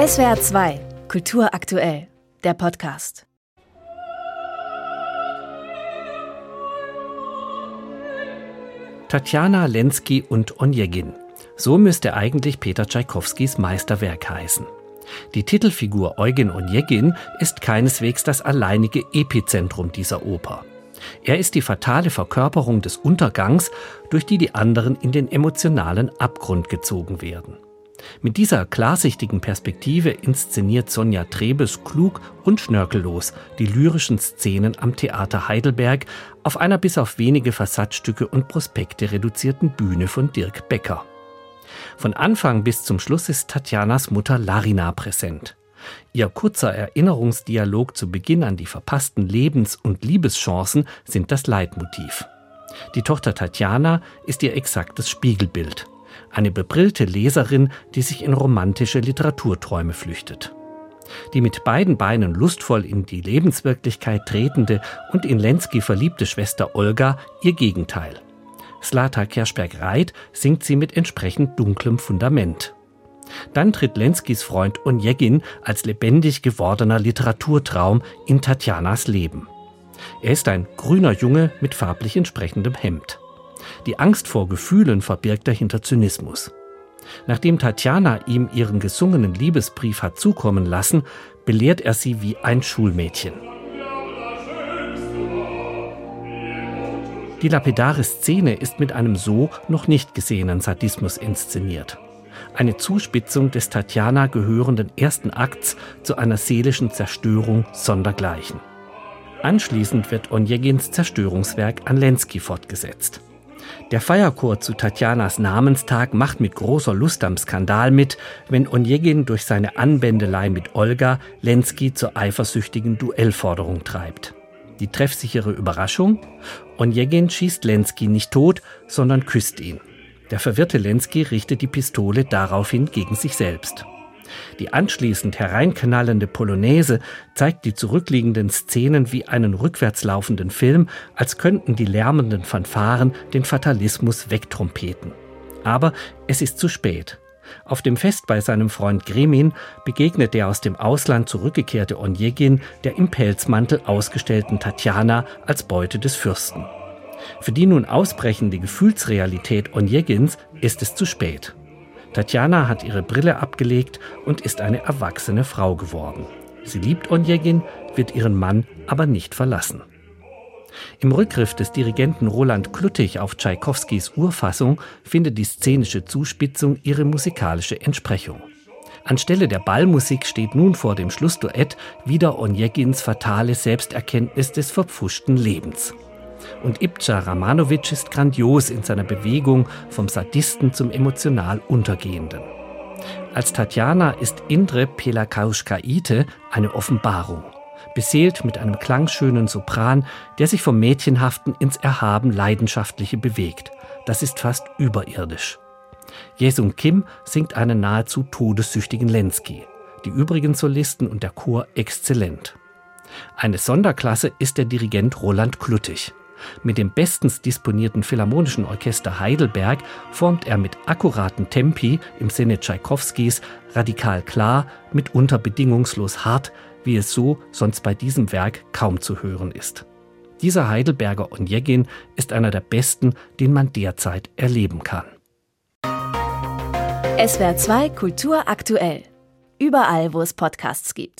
SWR 2, Kultur aktuell, der Podcast. Tatjana Lenski und Onegin. So müsste eigentlich Peter Tschaikowskis Meisterwerk heißen. Die Titelfigur Eugen Onegin ist keineswegs das alleinige Epizentrum dieser Oper. Er ist die fatale Verkörperung des Untergangs, durch die die anderen in den emotionalen Abgrund gezogen werden. Mit dieser klarsichtigen Perspektive inszeniert Sonja Trebes klug und schnörkellos die lyrischen Szenen am Theater Heidelberg auf einer bis auf wenige Fassadstücke und Prospekte reduzierten Bühne von Dirk Becker. Von Anfang bis zum Schluss ist Tatjanas Mutter Larina präsent. Ihr kurzer Erinnerungsdialog zu Beginn an die verpassten Lebens- und Liebeschancen sind das Leitmotiv. Die Tochter Tatjana ist ihr exaktes Spiegelbild eine bebrillte Leserin, die sich in romantische Literaturträume flüchtet. Die mit beiden Beinen lustvoll in die Lebenswirklichkeit tretende und in Lenski verliebte Schwester Olga ihr Gegenteil. Slata Kerschberg-Reit singt sie mit entsprechend dunklem Fundament. Dann tritt Lenskis Freund Onegin als lebendig gewordener Literaturtraum in Tatjanas Leben. Er ist ein grüner Junge mit farblich entsprechendem Hemd. Die Angst vor Gefühlen verbirgt dahinter Zynismus. Nachdem Tatjana ihm ihren gesungenen Liebesbrief hat zukommen lassen, belehrt er sie wie ein Schulmädchen. Die lapidare Szene ist mit einem so noch nicht gesehenen Sadismus inszeniert. Eine Zuspitzung des Tatjana gehörenden ersten Akts zu einer seelischen Zerstörung sondergleichen. Anschließend wird Onegins Zerstörungswerk an Lenski fortgesetzt. Der Feierchor zu Tatjanas Namenstag macht mit großer Lust am Skandal mit, wenn Onegin durch seine Anbändelei mit Olga Lenski zur eifersüchtigen Duellforderung treibt. Die treffsichere Überraschung? Onegin schießt Lenski nicht tot, sondern küsst ihn. Der verwirrte Lenski richtet die Pistole daraufhin gegen sich selbst. Die anschließend hereinknallende Polonaise zeigt die zurückliegenden Szenen wie einen rückwärts laufenden Film, als könnten die lärmenden Fanfaren den Fatalismus wegtrompeten. Aber es ist zu spät. Auf dem Fest bei seinem Freund Gremin begegnet der aus dem Ausland zurückgekehrte Onegin der im Pelzmantel ausgestellten Tatjana als Beute des Fürsten. Für die nun ausbrechende Gefühlsrealität Onegins ist es zu spät. Tatjana hat ihre Brille abgelegt und ist eine erwachsene Frau geworden. Sie liebt Onegin, wird ihren Mann aber nicht verlassen. Im Rückgriff des Dirigenten Roland Kluttig auf Tschaikowskis Urfassung findet die szenische Zuspitzung ihre musikalische Entsprechung. Anstelle der Ballmusik steht nun vor dem Schlussduett wieder Onegins fatale Selbsterkenntnis des verpfuschten Lebens. Und Ibca Ramanovic ist grandios in seiner Bewegung vom Sadisten zum emotional Untergehenden. Als Tatjana ist Indre Pelakauskaite eine Offenbarung. Beseelt mit einem klangschönen Sopran, der sich vom Mädchenhaften ins Erhaben Leidenschaftliche bewegt. Das ist fast überirdisch. Jesung Kim singt einen nahezu todessüchtigen Lenski. Die übrigen Solisten und der Chor exzellent. Eine Sonderklasse ist der Dirigent Roland Kluttig. Mit dem bestens disponierten Philharmonischen Orchester Heidelberg formt er mit akkuraten Tempi im Sinne Tschaikowskis radikal klar, mitunter bedingungslos hart, wie es so sonst bei diesem Werk kaum zu hören ist. Dieser Heidelberger Onegin ist einer der besten, den man derzeit erleben kann. SWR 2 Kultur aktuell. Überall, wo es Podcasts gibt.